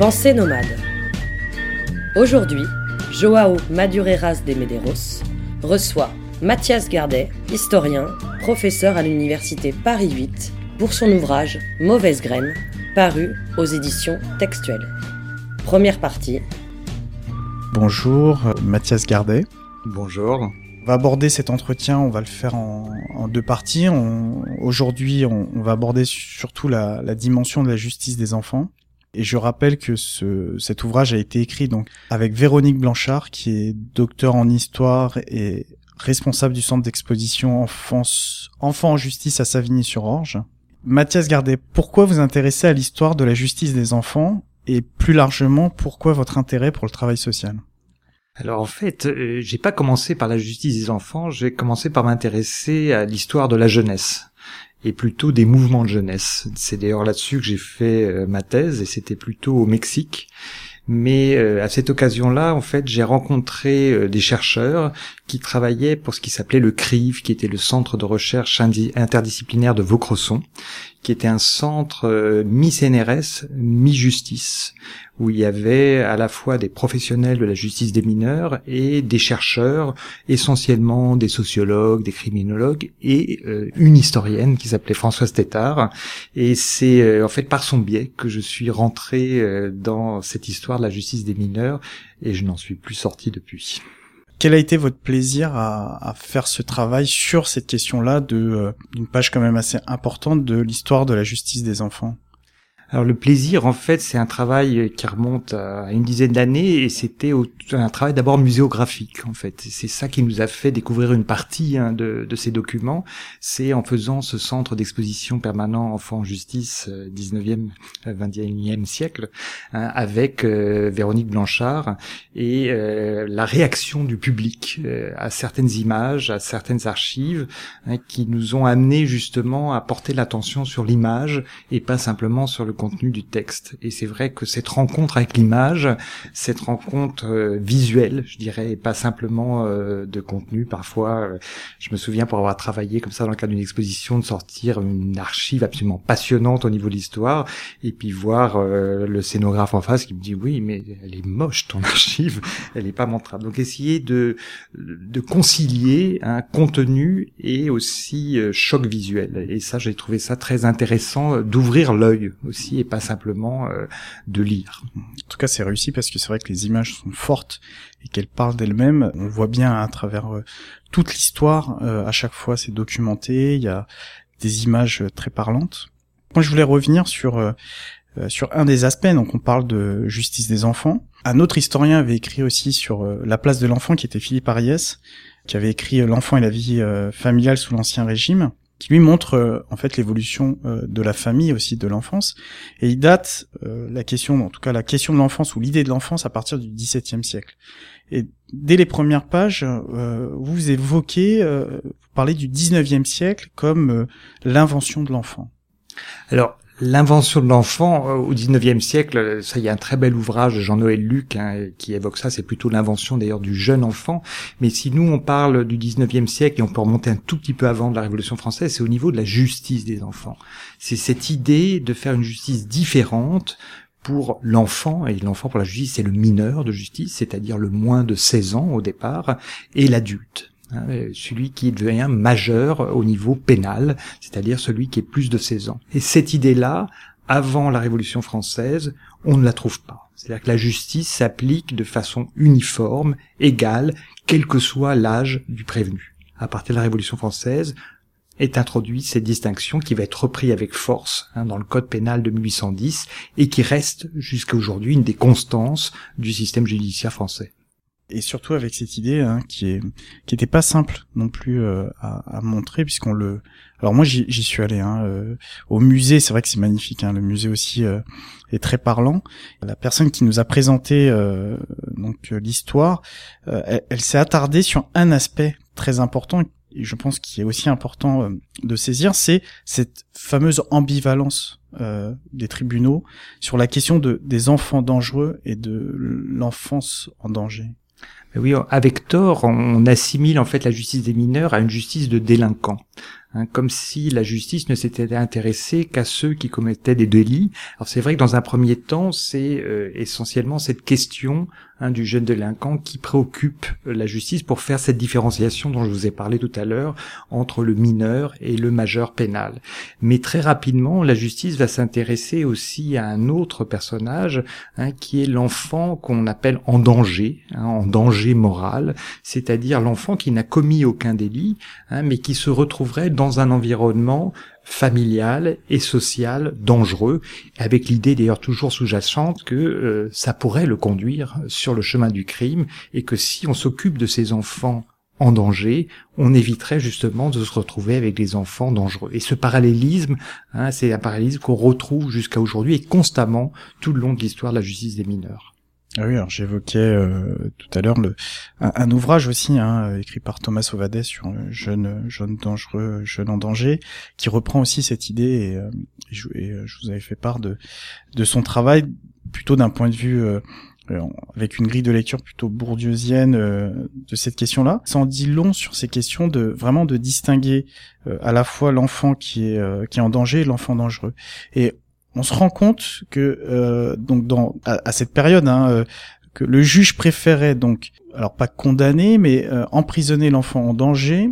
Pensée nomade. Aujourd'hui, Joao Madureiras de Medeiros reçoit Mathias Gardet, historien, professeur à l'université Paris 8, pour son ouvrage Mauvaise graine, paru aux éditions textuelles. Première partie. Bonjour, Mathias Gardet. Bonjour. On va aborder cet entretien, on va le faire en, deux parties. Aujourd'hui, on, va aborder surtout la, la, dimension de la justice des enfants. Et je rappelle que ce, cet ouvrage a été écrit donc avec Véronique Blanchard, qui est docteur en histoire et responsable du centre d'exposition enfants en justice à Savigny-sur-Orge. Mathias Gardet, pourquoi vous intéressez à l'histoire de la justice des enfants et plus largement, pourquoi votre intérêt pour le travail social? Alors en fait, euh, j'ai pas commencé par la justice des enfants, j'ai commencé par m'intéresser à l'histoire de la jeunesse et plutôt des mouvements de jeunesse. C'est d'ailleurs là-dessus que j'ai fait euh, ma thèse et c'était plutôt au Mexique. Mais euh, à cette occasion-là, en fait, j'ai rencontré euh, des chercheurs qui travaillaient pour ce qui s'appelait le CRIV, qui était le Centre de recherche interdisciplinaire de Vaucresson, qui était un centre mi-CNRS, mi-justice, où il y avait à la fois des professionnels de la justice des mineurs et des chercheurs, essentiellement des sociologues, des criminologues et euh, une historienne qui s'appelait Françoise Tétard. Et c'est euh, en fait par son biais que je suis rentré euh, dans cette histoire de la justice des mineurs et je n'en suis plus sorti depuis. Quel a été votre plaisir à, faire ce travail sur cette question-là de d'une page quand même assez importante de l'histoire de la justice des enfants? Alors le plaisir, en fait, c'est un travail qui remonte à une dizaine d'années et c'était un travail d'abord muséographique, en fait. C'est ça qui nous a fait découvrir une partie hein, de, ces documents. C'est en faisant ce centre d'exposition permanent enfants en justice 19e, euh, 21e euh, siècle hein, avec euh, Véronique Blanchard et la réaction du public à certaines images, à certaines archives hein, qui nous ont amené justement à porter l'attention sur l'image et pas simplement sur le contenu du texte. Et c'est vrai que cette rencontre avec l'image, cette rencontre euh, visuelle, je dirais, et pas simplement euh, de contenu. Parfois, euh, je me souviens pour avoir travaillé comme ça dans le cadre d'une exposition, de sortir une archive absolument passionnante au niveau de l'histoire, et puis voir le scénographe en face qui me dit oui, mais elle est moche ton archive, elle est pas montrable. Donc essayer de de concilier un contenu et aussi choc visuel. Et ça, j'ai trouvé ça très intéressant d'ouvrir l'œil aussi et pas simplement euh, de lire. En tout cas, c'est réussi parce que c'est vrai que les images sont fortes et qu'elles parlent d'elles-mêmes. On voit bien à travers euh, toute l'histoire, euh, à chaque fois c'est documenté, il y a des images très parlantes. Moi, je voulais revenir sur sur un des aspects. Donc, on parle de justice des enfants. Un autre historien avait écrit aussi sur la place de l'enfant, qui était Philippe Ariès, qui avait écrit L'enfant et la vie familiale sous l'Ancien Régime qui lui montre euh, en fait l'évolution euh, de la famille aussi de l'enfance. Et il date euh, la question en tout cas la question de l'enfance ou l'idée de l'enfance à partir du XVIIe siècle. Et dès les premières pages vous évoquez vous parlez du XIXe siècle comme l'invention de l'enfant. Alors L'invention de l'enfant euh, au XIXe siècle, ça y a un très bel ouvrage de Jean-Noël Luc hein, qui évoque ça, c'est plutôt l'invention d'ailleurs du jeune enfant. Mais si nous on parle du XIXe siècle et on peut remonter un tout petit peu avant de la Révolution française, c'est au niveau de la justice des enfants. C'est cette idée de faire une justice différente pour l'enfant, et l'enfant pour la justice, c'est le mineur de justice, c'est-à-dire le moins de 16 ans au départ, et l'adulte. Hein, celui qui devient majeur au niveau pénal, c'est-à-dire celui qui est plus de 16 ans. Et cette idée-là, avant la Révolution française, on ne la trouve pas. C'est-à-dire que la justice s'applique de façon uniforme, égale, quel que soit l'âge du prévenu. À partir de la Révolution française, est introduite cette distinction qui va être reprise avec force hein, dans le code pénal de 1810 et qui reste jusqu'à aujourd'hui une des constances du système judiciaire français et surtout avec cette idée hein, qui est qui était pas simple non plus euh, à, à, montrer puisqu'on le alors moi j'y suis allé hein, euh, au musée c'est vrai que c'est magnifique hein, le musée aussi euh, est très parlant. La personne qui nous a présenté donc l'histoire elle, elle s'est attardée sur un aspect très important et je pense qu'il est aussi important de saisir c'est cette fameuse ambivalence des tribunaux sur la question de des enfants dangereux et de l'enfance en danger oui, avec tort, on assimile en fait la justice des mineurs à une justice de délinquants. hein, comme si la justice ne s'était intéressée qu'à ceux qui commettaient des délits. Alors c'est vrai que dans un premier temps, c'est euh, essentiellement cette question hein, du jeune délinquant qui préoccupe euh, la justice pour faire cette différenciation dont je vous ai parlé tout à l'heure entre le mineur et le majeur pénal. Mais très rapidement, la justice va s'intéresser aussi à un autre personnage hein, qui est l'enfant qu'on appelle en danger, hein, en danger moral, c'est-à-dire l'enfant qui n'a commis aucun délit, mais qui se retrouverait dans un environnement familial et social dangereux, avec l'idée d'ailleurs toujours sous-jacente que euh, ça pourrait le conduire sur le chemin du crime, et que si on s'occupe de ces enfants en danger, on éviterait justement de se retrouver avec des enfants dangereux. Et ce parallélisme, hein, c'est un parallélisme qu'on retrouve jusqu'à aujourd'hui et constamment tout le long de l'histoire de la justice des mineurs. Ah oui, alors j'évoquais euh, tout à l'heure le un, ouvrage aussi hein, écrit par Thomas Ovades sur jeune jeune dangereux jeune en danger qui reprend aussi cette idée et, euh, je, euh, je, vous avais fait part de de son travail plutôt d'un point de vue avec une grille de lecture plutôt bourdieusienne de cette question-là. Ça en dit long sur ces questions de vraiment de distinguer à la fois l'enfant qui est qui est en danger et l'enfant dangereux. Et on se rend compte que euh, donc dans à, cette période hein, euh, que le juge préférait donc alors pas condamner mais euh, emprisonner l'enfant en danger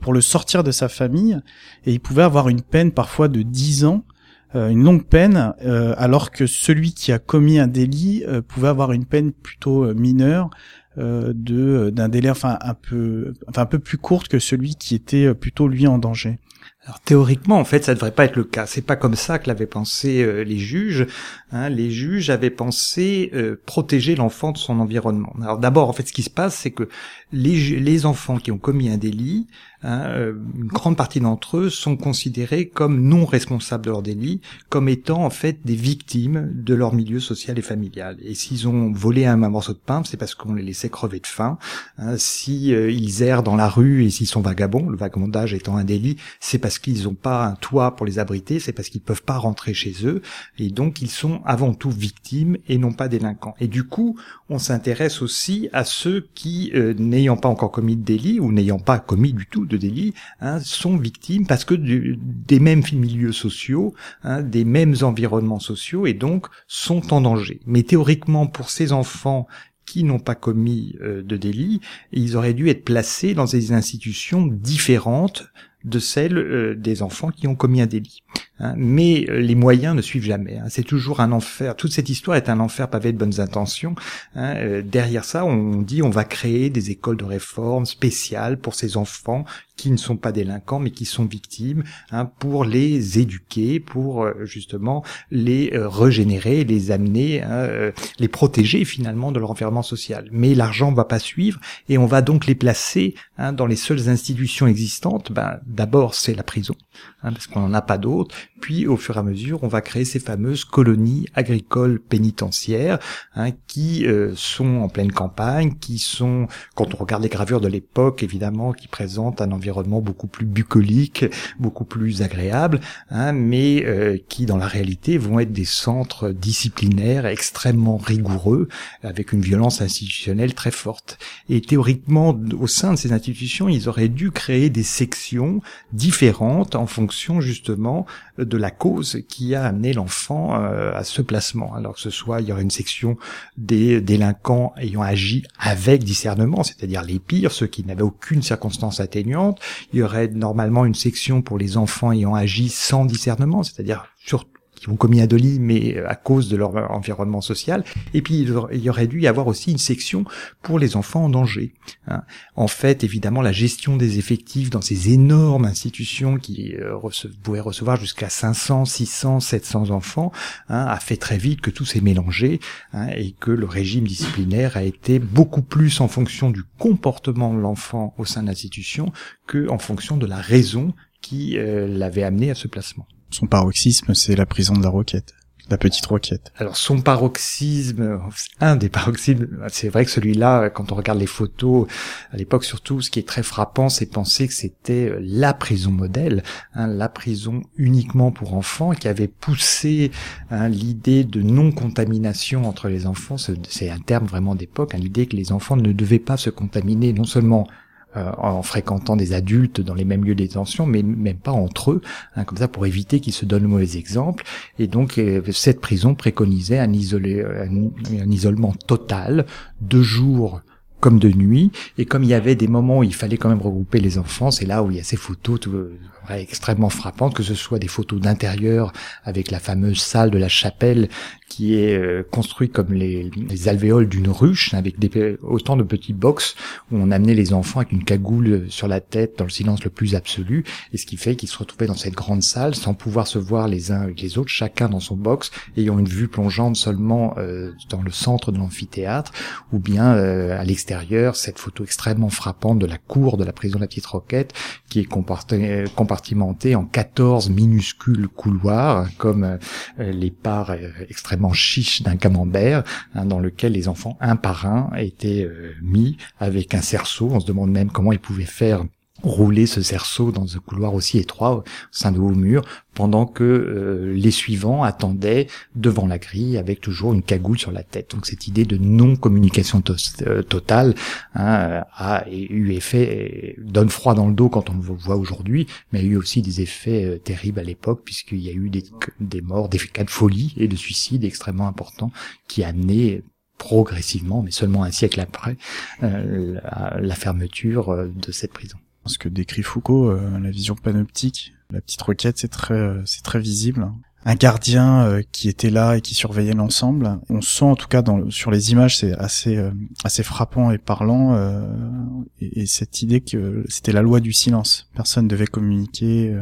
pour le sortir de sa famille et il pouvait avoir une peine parfois de 10 ans une longue peine alors que celui qui a commis un délit pouvait avoir une peine plutôt mineure de d'un délai enfin un peu enfin un peu plus courte que celui qui était plutôt lui en danger. Alors théoriquement, en fait, ça devrait pas être le cas. C'est pas comme ça que l'avaient pensé euh, les juges. Hein. Les juges avaient pensé euh, protéger l'enfant de son environnement. Alors d'abord, en fait, ce qui se passe, c'est que les, les enfants qui ont commis un délit Hein, euh, une grande partie d'entre eux sont considérés comme non responsables de leur délit, comme étant en fait des victimes de leur milieu social et familial. Et s'ils ont volé un, morceau de pain, c'est parce qu'on les laissait crever de faim. Hein, si euh, ils errent dans la rue et s'ils sont vagabonds, le vagabondage étant un délit, c'est parce qu'ils n'ont pas un toit pour les abriter, c'est parce qu'ils peuvent pas rentrer chez eux, et donc ils sont avant tout victimes et non pas délinquants. Et du coup, on s'intéresse aussi à ceux qui, euh, n'ayant pas encore commis de délit ou n'ayant pas commis du tout de délits hein, sont victimes parce que des mêmes milieux sociaux, hein, des mêmes environnements sociaux et donc sont en danger. Mais théoriquement, pour ces enfants qui n'ont pas commis euh, de délit, ils auraient dû être placés dans des institutions différentes de celles euh, des enfants qui ont commis un délit. Hein. mais euh, les moyens ne suivent jamais. Hein. c'est toujours un enfer. Toute cette histoire est un enfer pavé de bonnes intentions. Hein. Euh, derrière ça, on dit on va créer des écoles de réforme spéciales pour ces enfants qui ne sont pas délinquants mais qui sont victimes, hein, pour les éduquer, pour euh, justement les régénérer, les amener, hein, les protéger finalement de leur environnement social. Mais l'argent va pas suivre et on va donc les placer hein, dans les seules institutions existantes. Ben, D'abord, c'est la prison, parce qu'on n'en a pas d'autres. Puis, au fur et à mesure, on va créer ces fameuses colonies agricoles pénitentiaires hein, qui euh, sont en pleine campagne, qui sont, quand on regarde les gravures de l'époque, évidemment, qui présentent un environnement beaucoup plus bucolique, beaucoup plus agréable, hein, mais euh, qui, dans la réalité, vont être des centres disciplinaires extrêmement rigoureux, avec une violence institutionnelle très forte. Et théoriquement, au sein de ces institutions, ils auraient dû créer des sections différentes en fonction justement de la cause qui a amené l'enfant euh, à ce placement. Alors que ce soit, il y aurait une section des délinquants ayant agi avec discernement, c'est-à-dire les pires, ceux qui n'avaient aucune circonstance atténuante. Il y aurait normalement une section pour les enfants ayant agi sans discernement, c'est-à-dire surtout ont commis un mais euh, à cause de leur environnement social. Et puis, il y aurait dû y avoir aussi une section pour les enfants en danger. Hein. En fait, évidemment, la gestion des effectifs dans ces énormes institutions qui euh, pouvaient recevoir jusqu'à 500, 600, 700 enfants hein, a fait très vite que tout s'est mélangé hein, et que le régime disciplinaire a été beaucoup plus en fonction du comportement de l'enfant au sein de l'institution que en fonction de la raison qui euh, l'avait amené à ce placement. Son paroxysme, c'est la prison de la Roquette. La petite roquette. Alors son paroxysme, un des paroxysmes, c'est vrai que celui-là, quand on regarde les photos, à l'époque surtout, ce qui est très frappant, c'est penser que c'était la prison modèle, hein, la prison uniquement pour enfants, qui avait poussé hein, l'idée de non-contamination entre les enfants. C'est un terme vraiment d'époque, hein, l'idée que les enfants ne devaient pas se contaminer non seulement en fréquentant des adultes dans les mêmes lieux de détention, mais même pas entre eux, hein, comme ça pour éviter qu'ils se donnent le mauvais exemple. Et donc cette prison préconisait un, isolé, un isolement total, deux jours comme de nuit. Et comme il y avait des moments où il fallait quand même regrouper les enfants, c'est là où il y a ces photos extrêmement frappantes, que ce soit des photos d'intérieur avec la fameuse salle de la chapelle qui est euh, construite comme les, les alvéoles d'une ruche, avec des, autant de petits box où on amenait les enfants avec une cagoule sur la tête dans le silence le plus absolu, et ce qui fait qu'ils se retrouvaient dans cette grande salle sans pouvoir se voir les uns avec les autres, chacun dans son box, ayant une vue plongeante seulement euh, dans le centre de l'amphithéâtre, ou bien euh, à l'extérieur, cette photo extrêmement frappante de la cour de la prison de la Petite Roquette, qui est en 14 minuscules couloirs, comme les parts extrêmement chiche d'un camembert hein, dans lequel les enfants un par un étaient euh, mis avec un cerceau. On se demande même comment ils pouvaient faire rouler ce cerceau dans un couloir aussi étroit au sein de hauts murs pendant que euh, les suivants attendaient devant la grille avec toujours une cagoule sur la tête. Donc cette idée de non-communication euh, totale hein, a eu effet, donne froid dans le dos quand on le voit aujourd'hui, mais a eu aussi des effets terribles à l'époque puisqu'il y a eu des, des morts, des cas de folie et de suicide extrêmement importants qui amenaient progressivement, mais seulement un siècle après, la fermeture de cette prison ce que décrit Foucault, euh, la vision panoptique, la petite requête, c'est très, euh, c'est très visible. Un gardien euh, qui était là et qui surveillait l'ensemble. On sent en tout cas dans, sur les images, c'est assez, assez frappant et parlant. Et, et, cette idée que c'était la loi du silence. Personne devait communiquer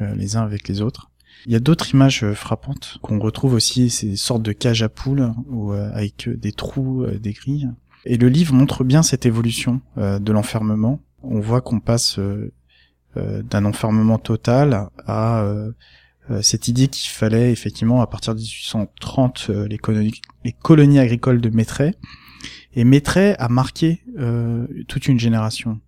les uns avec les autres. Il y a d'autres images frappantes qu'on retrouve aussi, ces sortes de cages à poules ou avec des trous, des grilles. Et le livre montre bien cette évolution de l'enfermement on voit qu'on passe euh, euh, d'un enfermement total à euh, cette idée qu'il fallait effectivement à partir de 1830 les, colonies, les colonies agricoles de Maitret. Et Maitret a marqué toute une génération.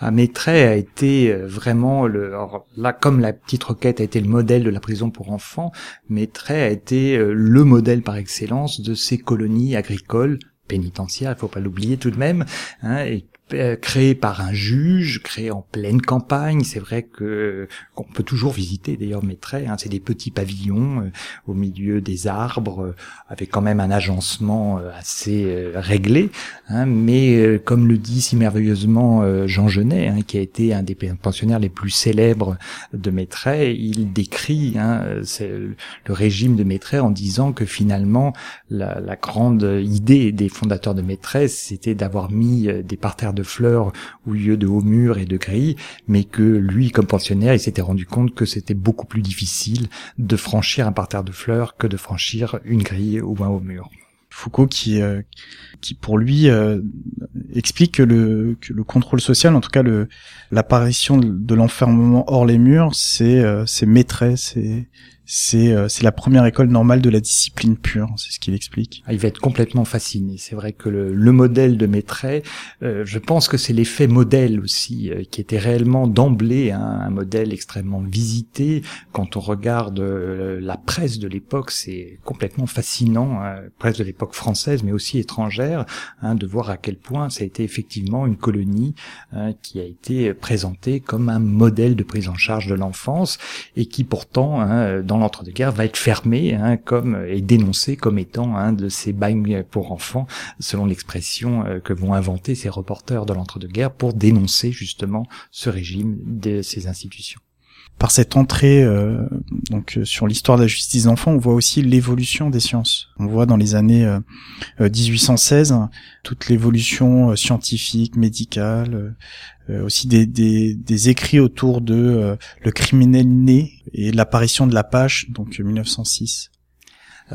Ah, Maitret a été vraiment le là comme la petite requête a été le modèle de la prison pour enfants, Maitret a été le modèle par excellence de ces colonies agricoles pénitentiaires, il faut pas l'oublier tout de même, hein, créé par un juge, créé en pleine campagne. C'est vrai que qu'on peut toujours visiter d'ailleurs Maitret. Hein, c'est des petits pavillons euh, au milieu des arbres, euh, avec quand même un agencement assez réglé. Hein, mais comme le dit si merveilleusement Jean Genet, hein, qui a été un des pensionnaires les plus célèbres de Maitret, il décrit hein, le régime de Maitret en disant que finalement la, la grande idée des fondateurs de Maitret, c'était d'avoir mis des parterres de fleurs au lieu de hauts murs et de grilles, mais que lui, comme pensionnaire, il s'était rendu compte que c'était beaucoup plus difficile de franchir un parterre de fleurs que de franchir une grille ou un haut mur. Foucault qui euh, qui pour lui euh, explique que le que le contrôle social en tout cas le l'apparition de, l'enfermement hors les murs c'est euh, c'est c'est c'est euh, la première école normale de la discipline pure, c'est ce qu'il explique. Ah, il va être complètement fasciné. C'est vrai que le, le modèle de Maitret, euh, je pense que c'est l'effet modèle aussi euh, qui était réellement d'emblée hein, un modèle extrêmement visité. Quand on regarde la presse de l'époque, c'est complètement fascinant, hein, presse de l'époque française mais aussi étrangère, hein, de voir à quel point ça a été effectivement une colonie hein, qui a été présentée comme un modèle de prise en charge de l'enfance et qui pourtant hein, dans l'entre-deux-guerres va être fermé hein, comme et dénoncé comme étant un de ces bagnes pour enfants, selon l'expression euh, que vont inventer ces reporters de l'entre-deux-guerres pour dénoncer justement ce régime de ces institutions par cette entrée euh, donc euh, sur l'histoire de la justice des enfants, on voit aussi l'évolution des sciences. On voit dans les années 1816 toute l'évolution scientifique, médicale, aussi des, des, des, écrits autour de le criminel né et l'apparition de la page, donc 1906.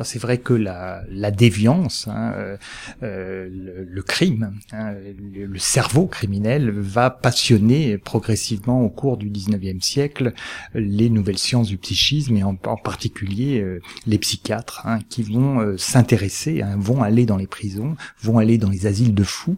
C'est vrai que la, la déviance, hein, euh, euh le, crime, hein, le, cerveau criminel va passionner progressivement au cours du 19e siècle les nouvelles sciences du psychisme et en, particulier euh, les psychiatres hein, qui vont euh, s'intéresser, hein, vont aller dans les prisons, vont aller dans les asiles de fous,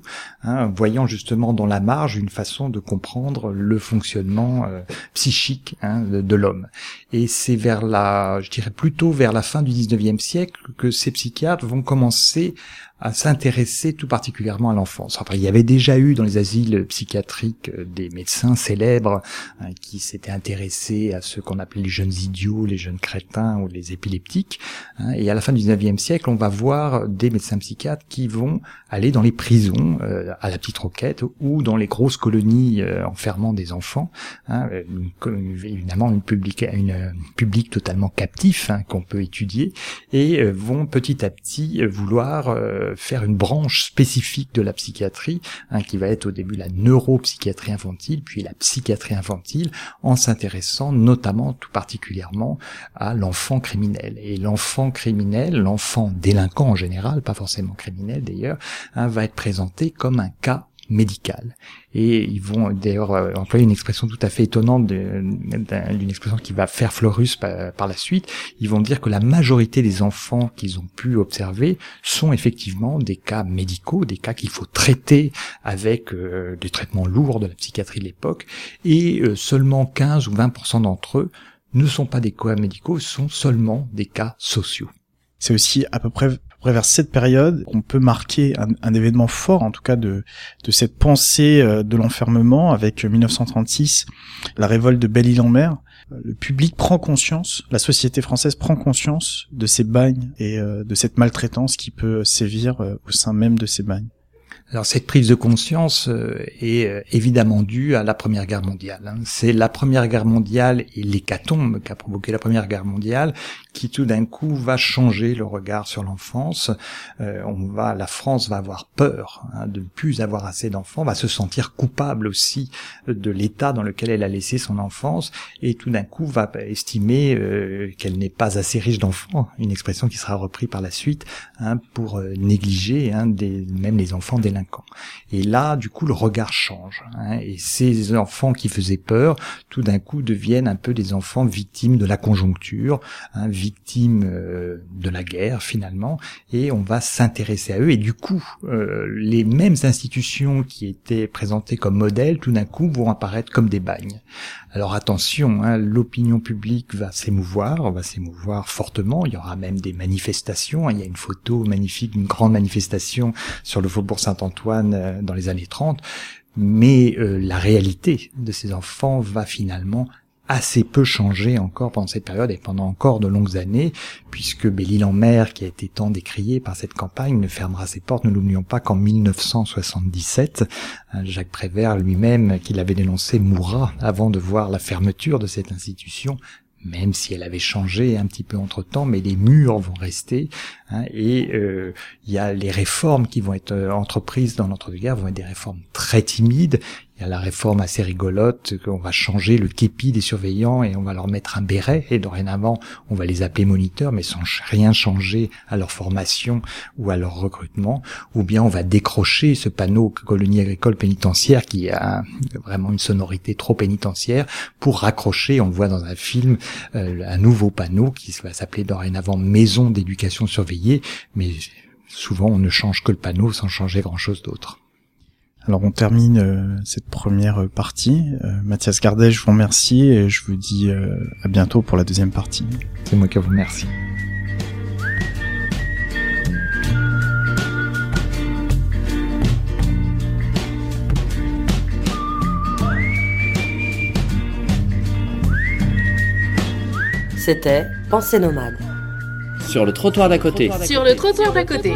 voyant justement dans la marge une façon de comprendre le fonctionnement psychique de, de l'homme. Et c'est vers la, je dirais plutôt vers la fin du 19e siècle que ces psychiatres vont commencer à s'intéresser tout particulièrement à l'enfance. Enfin, il y avait déjà eu dans les asiles psychiatriques euh, des médecins célèbres hein, qui s'étaient intéressés à ce qu'on appelait les jeunes idiots, les jeunes crétins ou les épileptiques. Hein. et à la fin du 19e siècle, on va voir des médecins psychiatres qui vont aller dans les prisons euh, à la petite roquette ou dans les grosses colonies euh, enfermant des enfants. Hein, évidemment, une public, une public totalement captif hein, qu'on peut étudier et vont petit à petit vouloir faire une branche spécifique de la psychiatrie, hein, qui va être au début la neuropsychiatrie infantile, puis la psychiatrie infantile, en s'intéressant notamment, tout particulièrement, à l'enfant criminel. Et l'enfant criminel, l'enfant délinquant en général, pas forcément criminel d'ailleurs, hein, va être présenté comme un cas médical. Et ils vont d'ailleurs euh, employer une expression tout à fait étonnante, d'une expression qui va faire Florus par, la suite. Ils vont dire que la majorité des enfants qu'ils ont pu observer sont effectivement des cas médicaux, des cas qu'il faut traiter avec euh, des traitements lourds de la psychiatrie de l'époque, et euh, seulement 15 ou 20% d'entre eux ne sont pas des cas médicaux, sont seulement des cas sociaux. C'est aussi à peu près vers cette période, on peut marquer un, événement fort, en tout cas de, de cette pensée euh, de l'enfermement, avec 1936, euh, la révolte de Belle-Île-en-Mer. Le public prend conscience, la société française prend conscience de ces bagnes et euh, de cette maltraitance qui peut sévir au sein même de ces bagnes. Alors cette prise de conscience est évidemment due à la Première Guerre mondiale. Hein. C'est la Première Guerre mondiale et l'hécatombe qu'a provoqué la Première Guerre mondiale qui tout d'un coup va changer le regard sur l'enfance. Euh, on va, la France va avoir peur hein, de ne plus avoir assez d'enfants, va se sentir coupable aussi de l'état dans lequel elle a laissé son enfance et tout d'un coup va estimer qu'elle n'est pas assez riche d'enfants, une expression qui sera reprise par la suite hein, pour négliger des, même les enfants des et là, du coup, le regard change. Hein, et ces enfants qui faisaient peur, tout d'un coup, deviennent un peu des enfants victimes de la conjoncture, hein, euh, de la guerre finalement. Et on va s'intéresser à eux. Et du coup, euh, les mêmes institutions qui étaient présentées comme modèles, tout d'un coup, vont apparaître comme des bagnes. Alors attention, hein, l'opinion publique va s'émouvoir, va s'émouvoir fortement. Il y aura même des manifestations. Il y a une photo magnifique d'une grande manifestation sur le faubourg Saint-Antoine euh, dans les années 30. Mais la réalité de ces enfants va finalement assez peu changé encore pendant cette période et pendant encore de longues années, puisque Belle-Île-en-Mer, qui a été tant décrié par cette campagne, ne fermera ses portes, ne l'oublions pas qu'en 1977, euh, Jacques Prévert lui-même, qui l'avait dénoncé, mourra avant de voir la fermeture de cette institution même si elle avait changé un petit peu entre temps, mais les murs vont rester. Hein, et euh, il y a les réformes qui vont être euh, entreprises dans l'entre-deux-guerres vont être des réformes très timides. Il y a la réforme assez rigolote qu'on va changer le képi des surveillants et on va leur mettre un béret. Et dorénavant on va les appeler moniteurs mais sans rien changer à leur formation ou à leur recrutement. Ou bien on va décrocher ce panneau colonie agricole pénitentiaire qui a vraiment une sonorité trop pénitentiaire pour raccrocher, on le voit dans un film, euh, un nouveau panneau qui va s'appeler dorénavant maison d'éducation surveillée. Mais souvent on ne change que le panneau sans changer grand chose d'autre. Alors on termine euh, cette première partie. Euh, Mathias Gardet, je vous remercie et je vous dis euh, à bientôt pour la deuxième partie. C'est moi qui vous remercie. C'était Pensée nomade. Sur le trottoir d'à côté. Sur le trottoir d'à côté.